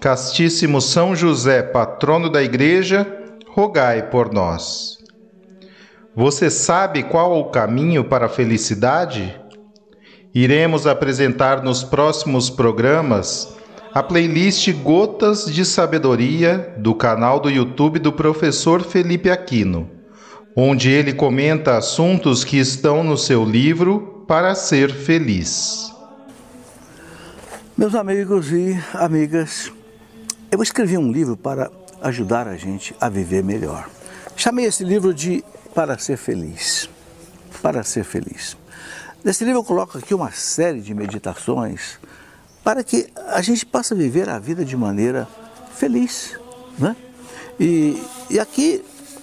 Castíssimo São José, patrono da Igreja, rogai por nós. Você sabe qual o caminho para a felicidade? Iremos apresentar nos próximos programas a playlist Gotas de Sabedoria do canal do YouTube do professor Felipe Aquino, onde ele comenta assuntos que estão no seu livro Para Ser Feliz. Meus amigos e amigas, eu escrevi um livro para ajudar a gente a viver melhor. Chamei esse livro de Para Ser Feliz. Para Ser Feliz. Nesse livro eu coloco aqui uma série de meditações para que a gente possa viver a vida de maneira feliz. Né? E, e aqui,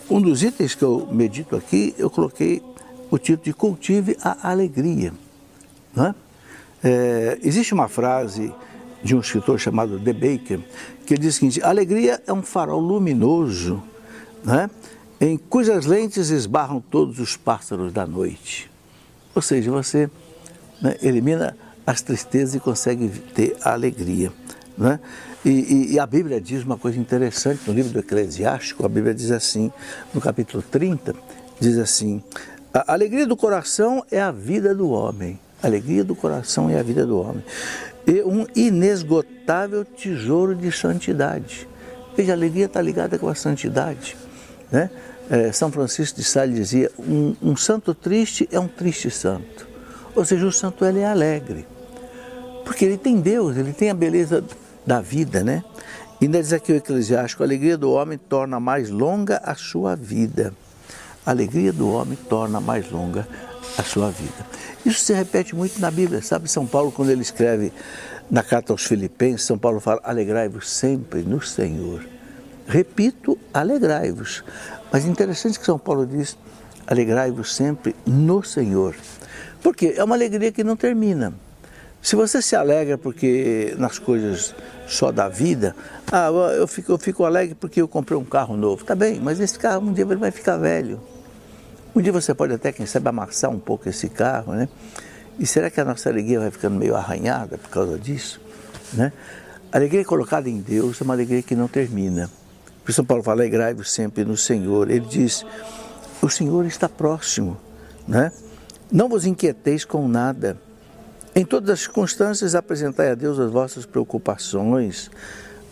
um dos itens que eu medito aqui, eu coloquei o título de Cultive a Alegria. Né? É, existe uma frase de um escritor chamado De Baker, que diz o seguinte: alegria é um farol luminoso, né, em cujas lentes esbarram todos os pássaros da noite. Ou seja, você né, elimina as tristezas e consegue ter a alegria. Né? E, e, e, a Bíblia diz uma coisa interessante no livro do Eclesiástico, a Bíblia diz assim, no capítulo 30, diz assim: a alegria do coração é a vida do homem. A alegria do coração é a vida do homem e um inesgotável tesouro de santidade. Veja, a alegria está ligada com a santidade. Né? É, São Francisco de Sales dizia: um, um, santo triste é um triste santo. Ou seja, o santo ele é alegre, porque ele tem Deus, ele tem a beleza da vida, né? E ainda diz aqui o Eclesiástico: a alegria do homem torna mais longa a sua vida. A alegria do homem torna mais longa a sua vida. Isso se repete muito na Bíblia, sabe? São Paulo, quando ele escreve na carta aos Filipenses, São Paulo fala: alegrai-vos sempre no Senhor. Repito, alegrai-vos. Mas interessante que São Paulo diz: alegrai-vos sempre no Senhor. Porque é uma alegria que não termina. Se você se alegra porque nas coisas só da vida, ah, eu fico, eu fico alegre porque eu comprei um carro novo. Tá bem, mas esse carro um dia ele vai ficar velho. Um dia você pode até, quem sabe, amassar um pouco esse carro, né? E será que a nossa alegria vai ficando meio arranhada por causa disso? Né? A alegria colocada em Deus é uma alegria que não termina. Por São Paulo fala, alegrai-vos sempre no Senhor. Ele diz, o Senhor está próximo, né? Não vos inquieteis com nada. Em todas as circunstâncias apresentai a Deus as vossas preocupações,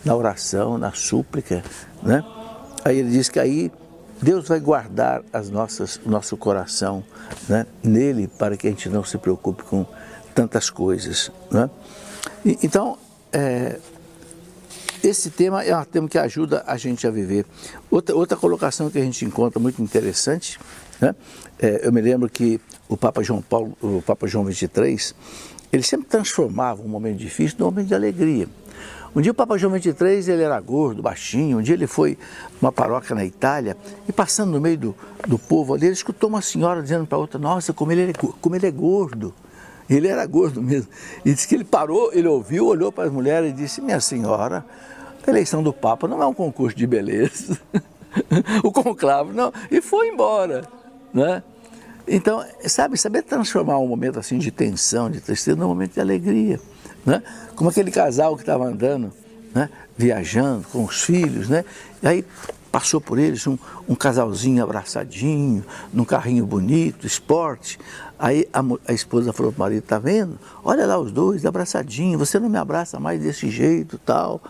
na oração, na súplica, né? Aí ele diz que aí Deus vai guardar as nossas, o nosso coração né, nele para que a gente não se preocupe com tantas coisas. Né? E, então, é, esse tema é um tema que ajuda a gente a viver. Outra, outra colocação que a gente encontra muito interessante, né? É, eu me lembro que o Papa João Paulo, o Papa João 23, ele sempre transformava um momento difícil num momento de alegria. Um dia o Papa João XXIII, ele era gordo, baixinho, um dia ele foi numa paróquia na Itália e passando no meio do, do povo ali, ele escutou uma senhora dizendo para outra, nossa, como ele, é, como ele é gordo. Ele era gordo mesmo. E disse que ele parou, ele ouviu, olhou para as mulheres e disse, minha senhora, a eleição do Papa não é um concurso de beleza. o conclave, não. E foi embora, né? Então, sabe, saber transformar um momento assim de tensão, de tristeza, num momento de alegria né? como aquele casal que estava andando, né? viajando com os filhos, né? e aí passou por eles um, um casalzinho abraçadinho, num carrinho bonito, esporte. Aí a, a esposa falou para o marido, tá vendo? Olha lá os dois, abraçadinho, você não me abraça mais desse jeito tal.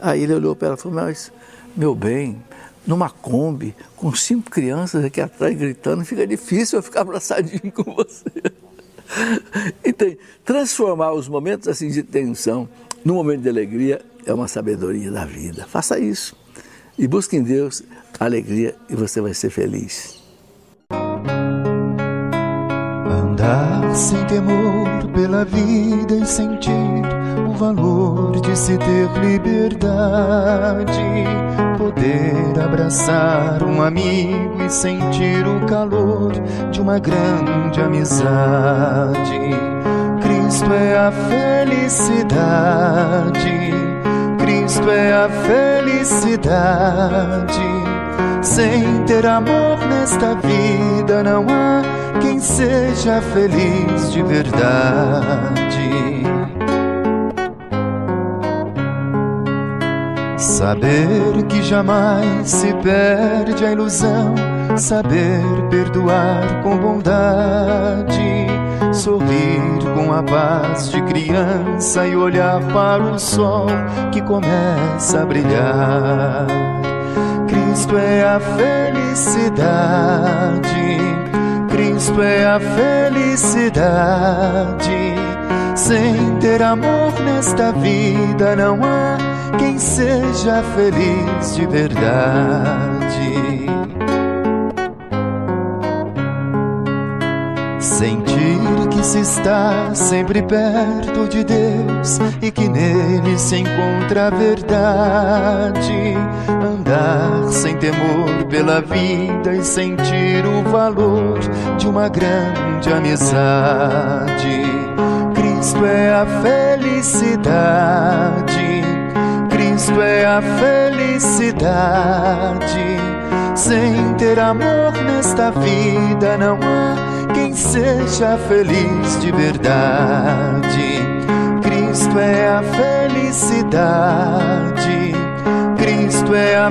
Aí ele olhou para ela e falou, mas meu bem, numa Kombi com cinco crianças aqui atrás gritando, fica difícil eu ficar abraçadinho com você. Então, transformar os momentos assim de tensão num momento de alegria é uma sabedoria da vida. Faça isso e busque em Deus a alegria e você vai ser feliz. Andar sem temor pela vida e sentir o valor de se ter liberdade, poder abraçar um amigo e sentir o calor de uma grande amizade. Cristo é a felicidade, Cristo é a felicidade. Sem ter amor nesta vida não há quem seja feliz de verdade. Saber que jamais se perde a ilusão, saber perdoar com bondade, sorrir com a paz de criança e olhar para o sol que começa a brilhar. Cristo é a felicidade, Cristo é a felicidade. Sem ter amor nesta vida não há quem seja feliz de verdade. Sentir que se está sempre perto de Deus e que nele se encontra a verdade. Andar sem temor pela vida e sentir o valor de uma grande amizade. Cristo é a felicidade. Cristo é a felicidade. Sem ter amor nesta vida não há quem seja feliz de verdade. Cristo é a felicidade. Cristo é a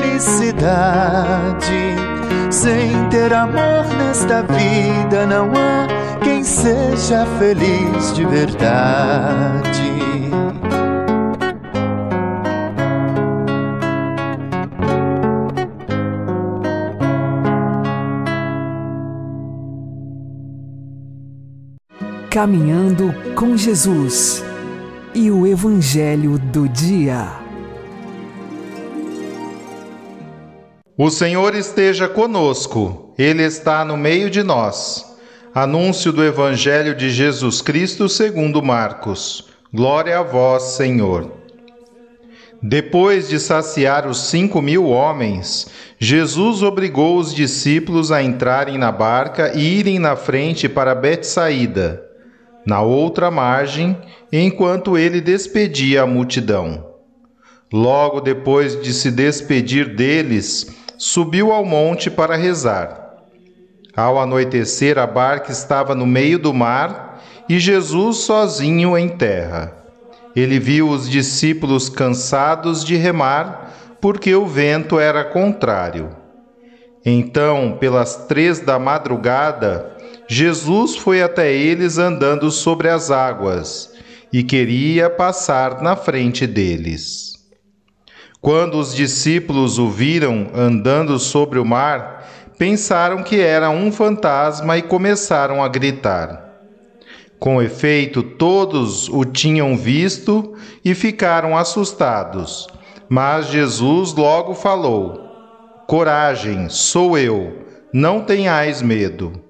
felicidade. Sem ter amor nesta vida não há quem seja feliz de verdade. Caminhando com Jesus e o Evangelho do Dia. O Senhor esteja conosco, Ele está no meio de nós. Anúncio do Evangelho de Jesus Cristo segundo Marcos. Glória a vós, Senhor. Depois de saciar os cinco mil homens, Jesus obrigou os discípulos a entrarem na barca e irem na frente para Betsaída na outra margem, enquanto ele despedia a multidão. Logo depois de se despedir deles, subiu ao monte para rezar. Ao anoitecer, a barca estava no meio do mar e Jesus sozinho em terra. Ele viu os discípulos cansados de remar, porque o vento era contrário. Então, pelas três da madrugada, Jesus foi até eles andando sobre as águas e queria passar na frente deles. Quando os discípulos o viram andando sobre o mar, pensaram que era um fantasma e começaram a gritar. Com efeito, todos o tinham visto e ficaram assustados. Mas Jesus logo falou: Coragem, sou eu, não tenhais medo.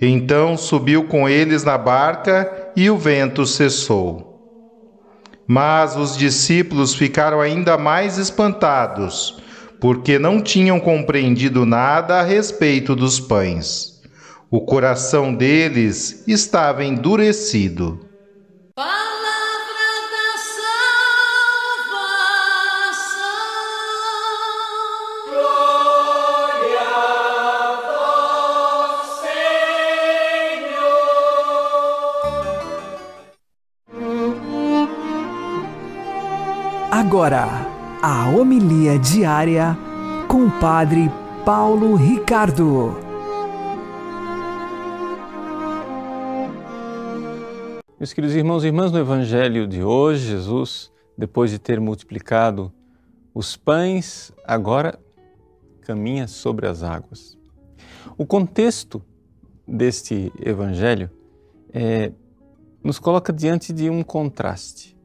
Então subiu com eles na barca e o vento cessou. Mas os discípulos ficaram ainda mais espantados, porque não tinham compreendido nada a respeito dos pães. O coração deles estava endurecido. Agora, a homilia diária com o Padre Paulo Ricardo. Meus queridos irmãos e irmãs, no Evangelho de hoje, Jesus, depois de ter multiplicado os pães agora caminha sobre as águas. O contexto deste evangelho é, nos coloca diante de um contraste.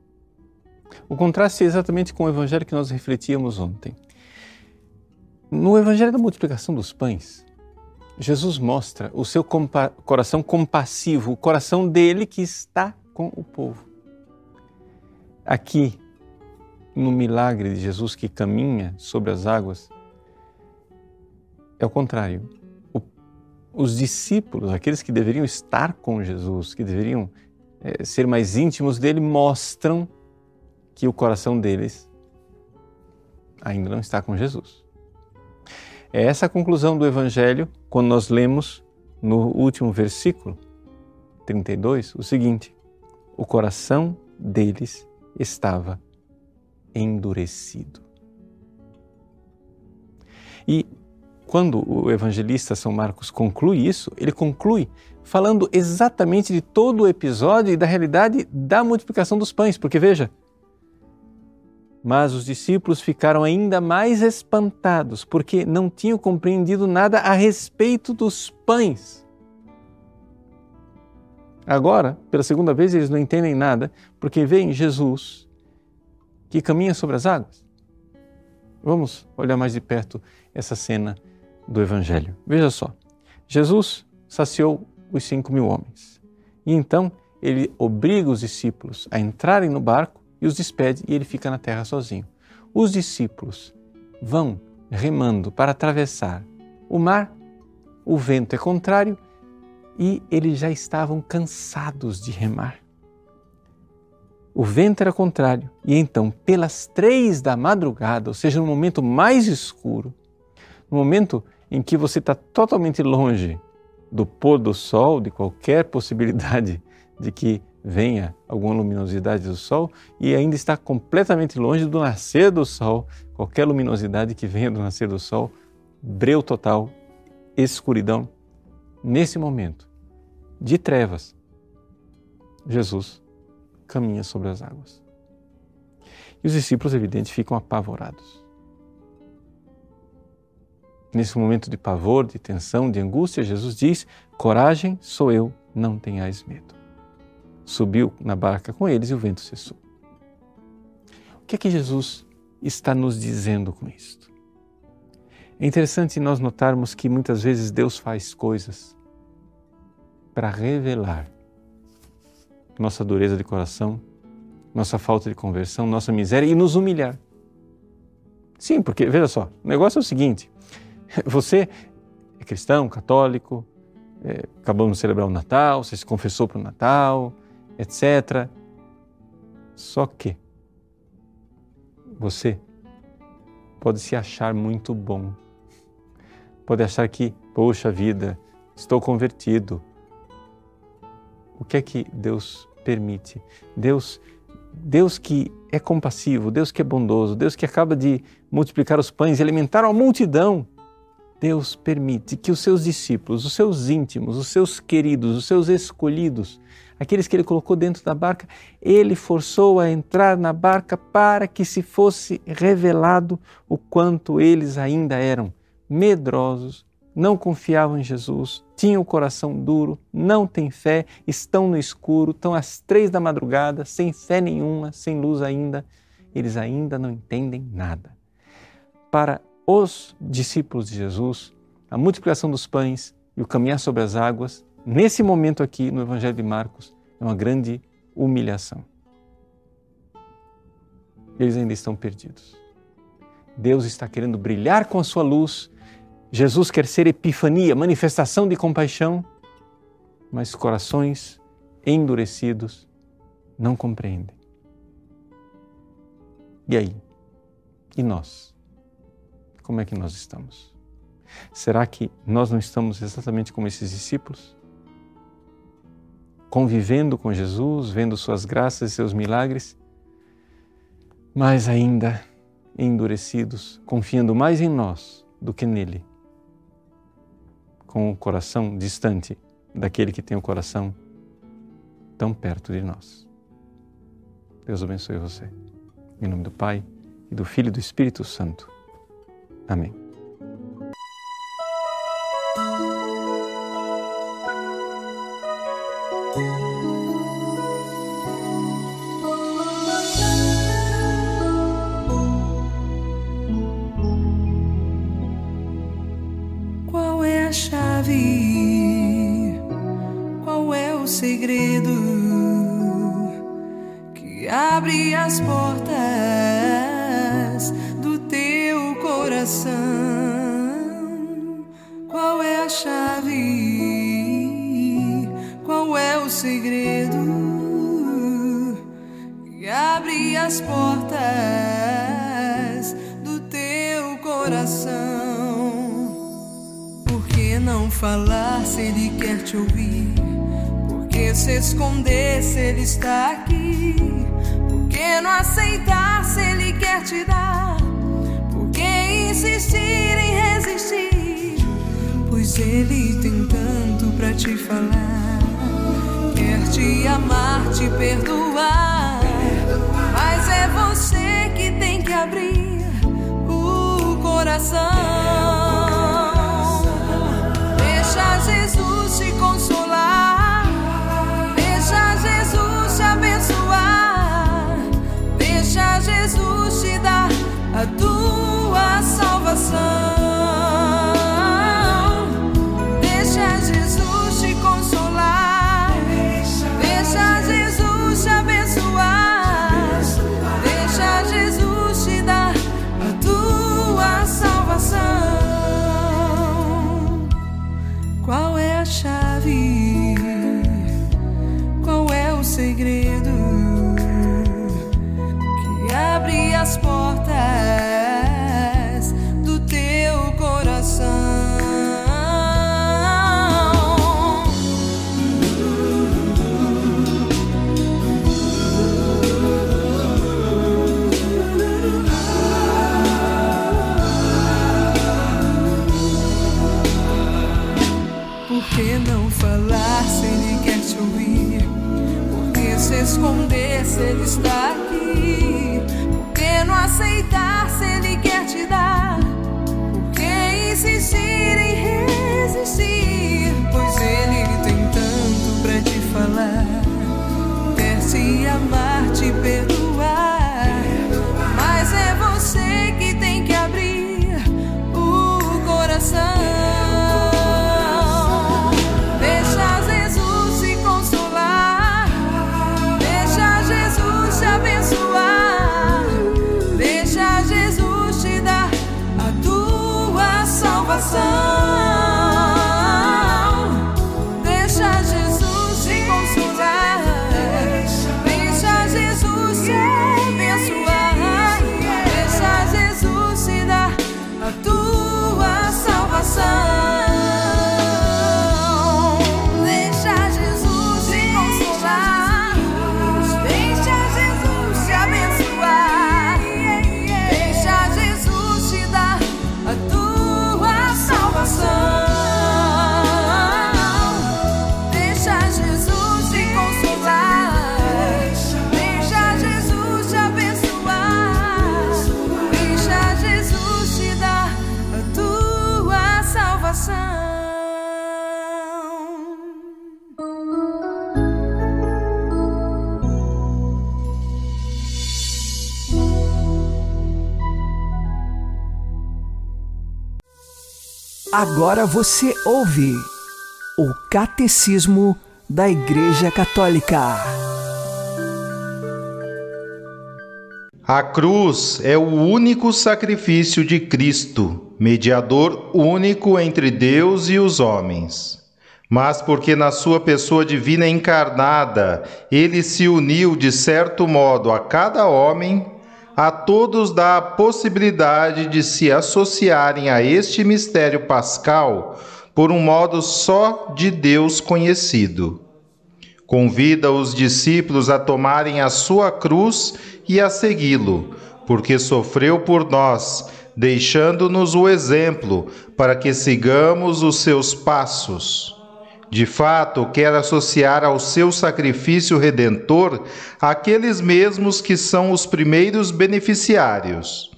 O contraste é exatamente com o evangelho que nós refletíamos ontem. No evangelho da multiplicação dos pães, Jesus mostra o seu compa coração compassivo, o coração dele que está com o povo. Aqui, no milagre de Jesus que caminha sobre as águas, é o contrário. O, os discípulos, aqueles que deveriam estar com Jesus, que deveriam é, ser mais íntimos dele, mostram que o coração deles ainda não está com Jesus. É essa a conclusão do Evangelho quando nós lemos no último versículo 32 o seguinte: o coração deles estava endurecido. E quando o evangelista São Marcos conclui isso, ele conclui falando exatamente de todo o episódio e da realidade da multiplicação dos pães, porque veja, mas os discípulos ficaram ainda mais espantados, porque não tinham compreendido nada a respeito dos pães. Agora, pela segunda vez, eles não entendem nada, porque veem Jesus que caminha sobre as águas. Vamos olhar mais de perto essa cena do Evangelho. Veja só, Jesus saciou os cinco mil homens. E então ele obriga os discípulos a entrarem no barco e os despede e ele fica na terra sozinho. Os discípulos vão remando para atravessar o mar, o vento é contrário e eles já estavam cansados de remar. O vento era contrário e então, pelas três da madrugada, ou seja, no momento mais escuro, no momento em que você está totalmente longe do pôr do sol, de qualquer possibilidade de que venha alguma luminosidade do Sol e ainda está completamente longe do nascer do Sol. Qualquer luminosidade que venha do nascer do Sol, breu total, escuridão. Nesse momento de trevas, Jesus caminha sobre as águas. E os discípulos, evidente, ficam apavorados. Nesse momento de pavor, de tensão, de angústia, Jesus diz: Coragem, sou eu, não tenhais medo subiu na barca com eles e o vento cessou. O que é que Jesus está nos dizendo com isto? É interessante nós notarmos que muitas vezes Deus faz coisas para revelar nossa dureza de coração, nossa falta de conversão, nossa miséria e nos humilhar. Sim, porque veja só, o negócio é o seguinte: você é cristão, católico, é, acabamos de celebrar o Natal, você se confessou para o Natal, etc. Só que você pode se achar muito bom, pode achar que, poxa vida, estou convertido. O que é que Deus permite? Deus, Deus que é compassivo, Deus que é bondoso, Deus que acaba de multiplicar os pães e alimentar uma multidão. Deus permite que os seus discípulos, os seus íntimos, os seus queridos, os seus escolhidos, aqueles que ele colocou dentro da barca, ele forçou a entrar na barca para que se fosse revelado o quanto eles ainda eram medrosos, não confiavam em Jesus, tinham o coração duro, não têm fé, estão no escuro, estão às três da madrugada, sem fé nenhuma, sem luz ainda, eles ainda não entendem nada. Para os discípulos de Jesus, a multiplicação dos pães e o caminhar sobre as águas nesse momento aqui no Evangelho de Marcos, é uma grande humilhação. Eles ainda estão perdidos. Deus está querendo brilhar com a sua luz. Jesus quer ser epifania, manifestação de compaixão, mas corações endurecidos não compreendem. E aí? E nós? Como é que nós estamos? Será que nós não estamos exatamente como esses discípulos? convivendo com Jesus, vendo suas graças e seus milagres, mas ainda endurecidos, confiando mais em nós do que nele, com o coração distante daquele que tem o coração tão perto de nós. Deus abençoe você. Em nome do Pai, e do Filho e do Espírito Santo. Amém. Em resistir? Pois ele tem tanto pra te falar. Quer te amar, te perdoar. Mas é você que tem que abrir o coração. Deixa Jesus te consolar. Deixa Jesus te abençoar. Deixa Jesus te dar a tua salvação. Ele está Agora você ouve o Catecismo da Igreja Católica. A cruz é o único sacrifício de Cristo, mediador único entre Deus e os homens. Mas porque na sua pessoa divina encarnada ele se uniu de certo modo a cada homem, a todos dá a possibilidade de se associarem a este mistério pascal por um modo só de Deus conhecido. Convida os discípulos a tomarem a sua cruz e a segui-lo, porque sofreu por nós, deixando-nos o exemplo para que sigamos os seus passos. De fato, quer associar ao seu sacrifício redentor aqueles mesmos que são os primeiros beneficiários.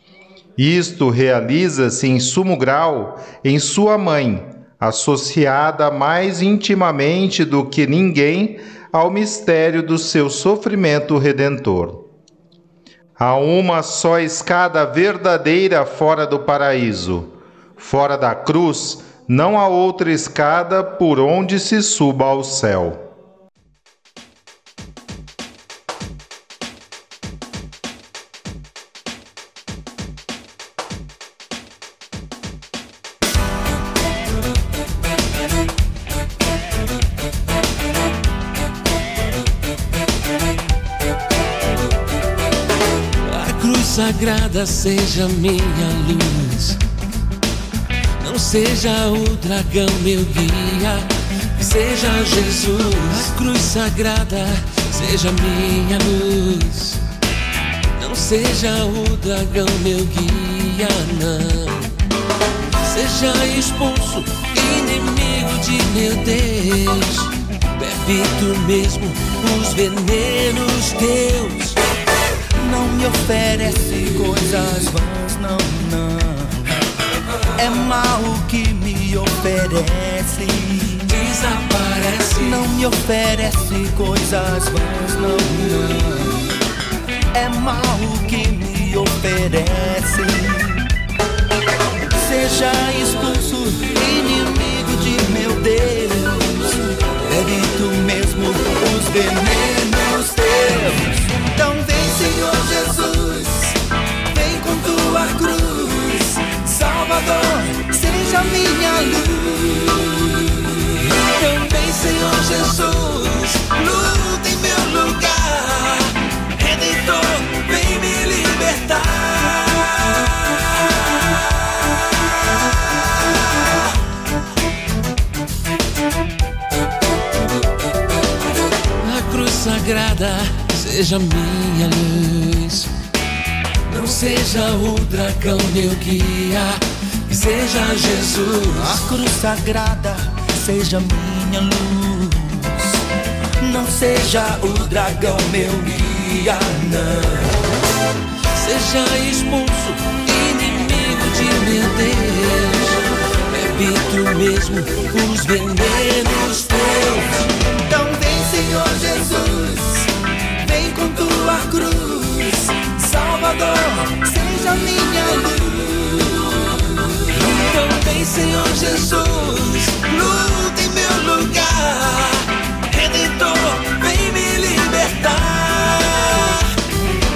Isto realiza-se em sumo grau em sua mãe, associada mais intimamente do que ninguém ao mistério do seu sofrimento redentor. Há uma só escada verdadeira fora do paraíso. Fora da cruz, não há outra escada por onde se suba ao céu. sagrada seja minha luz. Seja o dragão meu guia, seja Jesus. A cruz sagrada seja minha luz. Não seja o dragão meu guia, não. Seja expulso, inimigo de meu Deus. Bebe tu mesmo os venenos teus não me oferece coisas vãs, não, não. É mal que me oferece. Desaparece. Não me oferece coisas vãs, não, não. É mal que me oferece. Seja expulso, inimigo de meu Deus. Bebe tu mesmo os venenos teus. Então vem, Senhor Jesus, vem com tua cruz, Salvador, seja minha luz. Vem, Senhor Jesus, luta em meu lugar, Redentor, vem me libertar. A cruz sagrada seja minha luz. Não seja o dragão meu guia, seja Jesus. A cruz sagrada seja minha luz. Não seja o dragão meu guia, não. Seja expulso, inimigo de meu Deus. Tu mesmo os venenos teus. Então vem, Senhor Jesus vem com tua cruz, Salvador, seja minha luz. Então vem, Senhor Jesus, luta em meu lugar, Redentor, vem me libertar.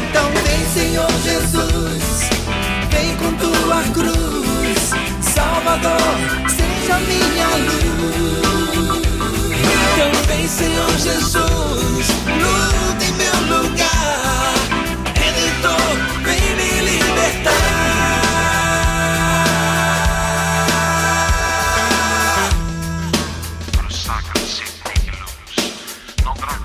Então vem, Senhor Jesus, vem com tua cruz, Salvador, seja minha luz. Então vem, Senhor Jesus, luta em meu lugar,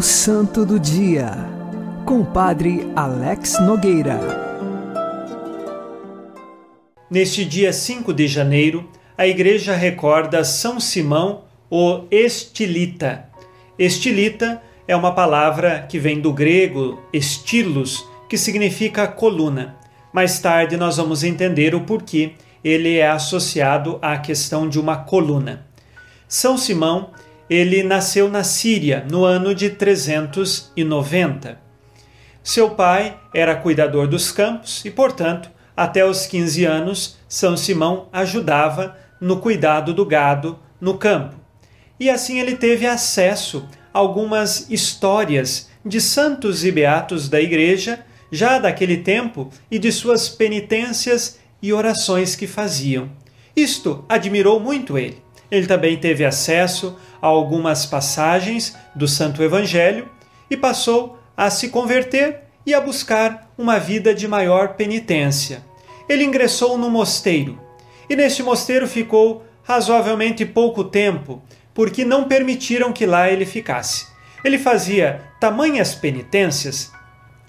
O Santo do Dia, com o Padre Alex Nogueira. Neste dia 5 de janeiro, a igreja recorda São Simão, o Estilita. Estilita é uma palavra que vem do grego estilos, que significa coluna. Mais tarde nós vamos entender o porquê ele é associado à questão de uma coluna. São Simão, ele nasceu na Síria no ano de 390. Seu pai era cuidador dos campos e, portanto, até os 15 anos, São Simão ajudava no cuidado do gado no campo. E assim ele teve acesso a algumas histórias de santos e beatos da igreja já daquele tempo e de suas penitências e orações que faziam. Isto admirou muito ele. Ele também teve acesso a algumas passagens do Santo Evangelho e passou a se converter e a buscar uma vida de maior penitência. Ele ingressou no mosteiro e neste mosteiro ficou razoavelmente pouco tempo, porque não permitiram que lá ele ficasse. Ele fazia tamanhas penitências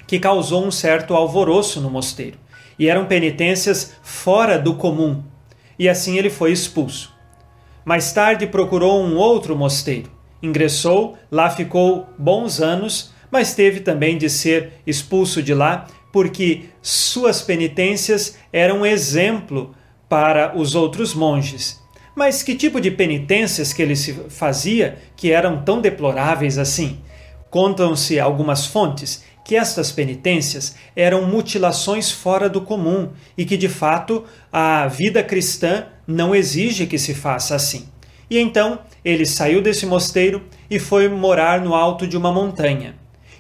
que causou um certo alvoroço no mosteiro, e eram penitências fora do comum, e assim ele foi expulso. Mais tarde procurou um outro mosteiro, ingressou, lá ficou bons anos, mas teve também de ser expulso de lá porque suas penitências eram exemplo para os outros monges. Mas que tipo de penitências que ele se fazia que eram tão deploráveis assim? Contam-se algumas fontes que estas penitências eram mutilações fora do comum e que de fato a vida cristã não exige que se faça assim. E então ele saiu desse mosteiro e foi morar no alto de uma montanha.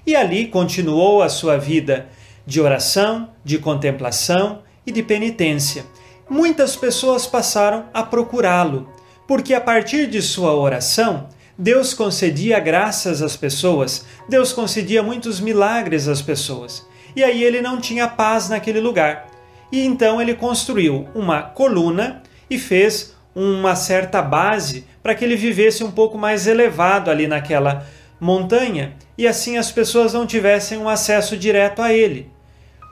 E ali continuou a sua vida de oração, de contemplação e de penitência. Muitas pessoas passaram a procurá-lo, porque a partir de sua oração Deus concedia graças às pessoas, Deus concedia muitos milagres às pessoas. E aí ele não tinha paz naquele lugar. E então ele construiu uma coluna e fez uma certa base para que ele vivesse um pouco mais elevado ali naquela montanha e assim as pessoas não tivessem um acesso direto a ele,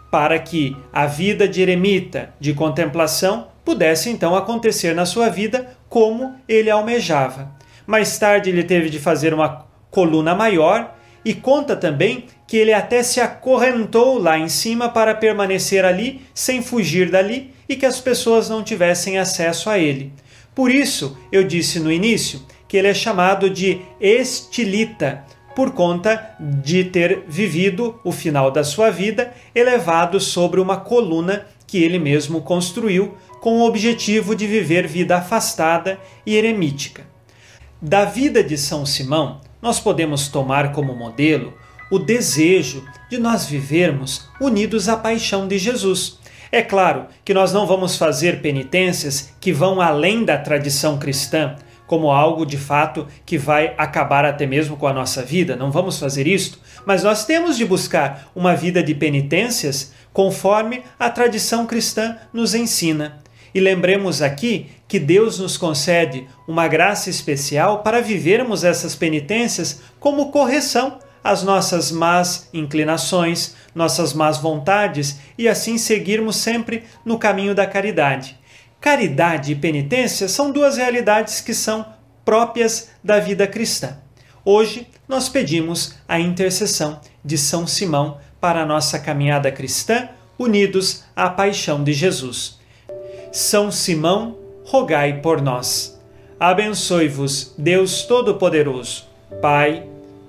para que a vida de eremita, de contemplação, pudesse então acontecer na sua vida como ele almejava. Mais tarde ele teve de fazer uma coluna maior e conta também que ele até se acorrentou lá em cima para permanecer ali sem fugir dali e que as pessoas não tivessem acesso a ele. Por isso, eu disse no início que ele é chamado de estilita, por conta de ter vivido o final da sua vida elevado sobre uma coluna que ele mesmo construiu com o objetivo de viver vida afastada e eremítica. Da vida de São Simão, nós podemos tomar como modelo o desejo de nós vivermos unidos à paixão de Jesus. É claro que nós não vamos fazer penitências que vão além da tradição cristã, como algo de fato que vai acabar até mesmo com a nossa vida, não vamos fazer isto, mas nós temos de buscar uma vida de penitências conforme a tradição cristã nos ensina. E lembremos aqui que Deus nos concede uma graça especial para vivermos essas penitências como correção às nossas más inclinações, nossas más vontades e assim seguirmos sempre no caminho da caridade. Caridade e penitência são duas realidades que são próprias da vida cristã. Hoje nós pedimos a intercessão de São Simão para a nossa caminhada cristã, unidos à paixão de Jesus. São Simão, rogai por nós. Abençoe-vos, Deus Todo-Poderoso, Pai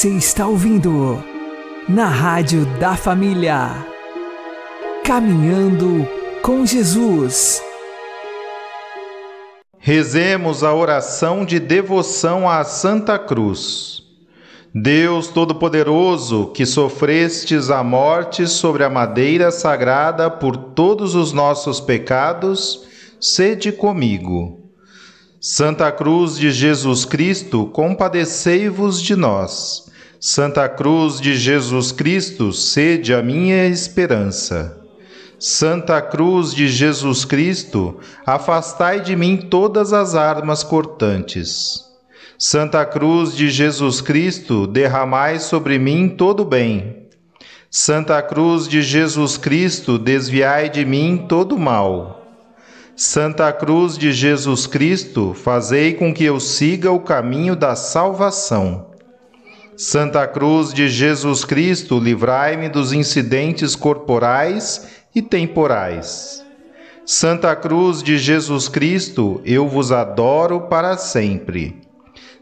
Você está ouvindo na Rádio da Família. Caminhando com Jesus. Rezemos a oração de devoção à Santa Cruz. Deus Todo-Poderoso, que sofrestes a morte sobre a madeira sagrada por todos os nossos pecados, sede comigo. Santa Cruz de Jesus Cristo, compadecei-vos de nós. Santa Cruz de Jesus Cristo, sede a minha esperança. Santa Cruz de Jesus Cristo, afastai de mim todas as armas cortantes. Santa Cruz de Jesus Cristo, derramai sobre mim todo o bem. Santa Cruz de Jesus Cristo, desviai de mim todo o mal. Santa Cruz de Jesus Cristo, fazei com que eu siga o caminho da salvação. Santa Cruz de Jesus Cristo, livrai-me dos incidentes corporais e temporais. Santa Cruz de Jesus Cristo, eu vos adoro para sempre.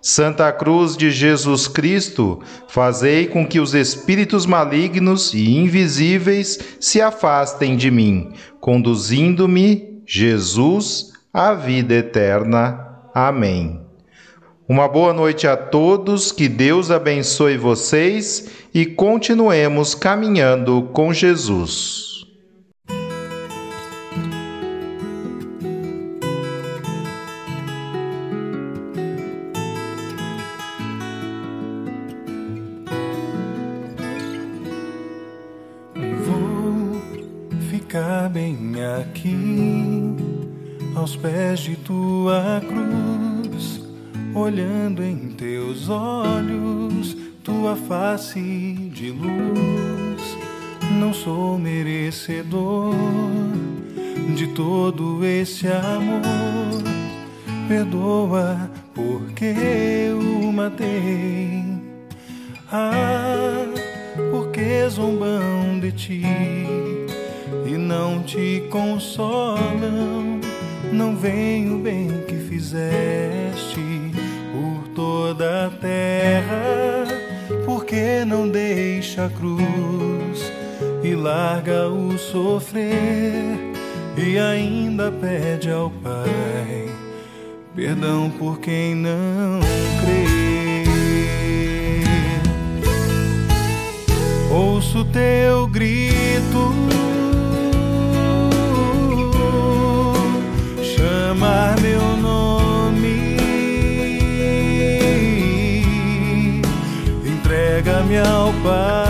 Santa Cruz de Jesus Cristo, fazei com que os espíritos malignos e invisíveis se afastem de mim, conduzindo-me, Jesus, à vida eterna. Amém. Uma boa noite a todos, que Deus abençoe vocês e continuemos caminhando com Jesus. Vou ficar bem aqui, aos pés de tua cruz, olhando em teus olhos, tua face de luz. Não sou merecedor de todo esse amor. Perdoa porque eu matei. Ah, porque zombam de ti e não te consolam. Não vem o bem que fizeste por toda a terra, porque não deixa a cruz e larga o sofrer e ainda pede ao Pai perdão por quem não crê. Ouço teu grito Ao Pai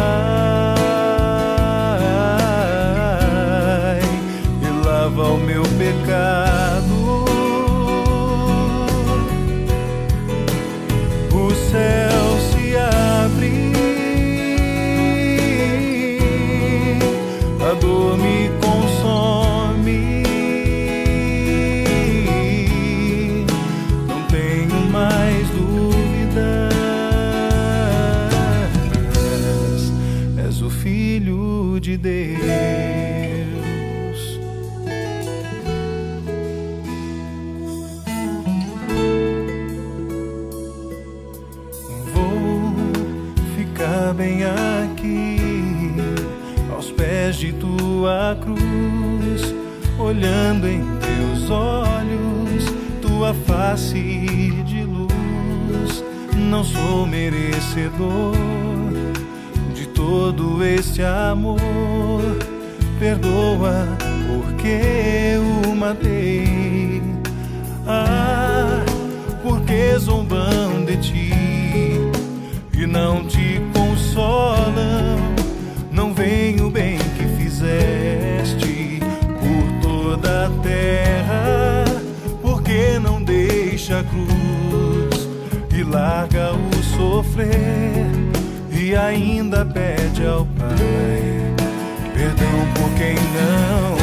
sou merecedor de todo este amor. Perdoa porque eu matei. Ah, porque zombam de ti e não te consolam. Não vem o bem que fizeste por toda a terra, porque não deixa a cruz larga o sofrer e ainda pede ao Pai perdão por quem não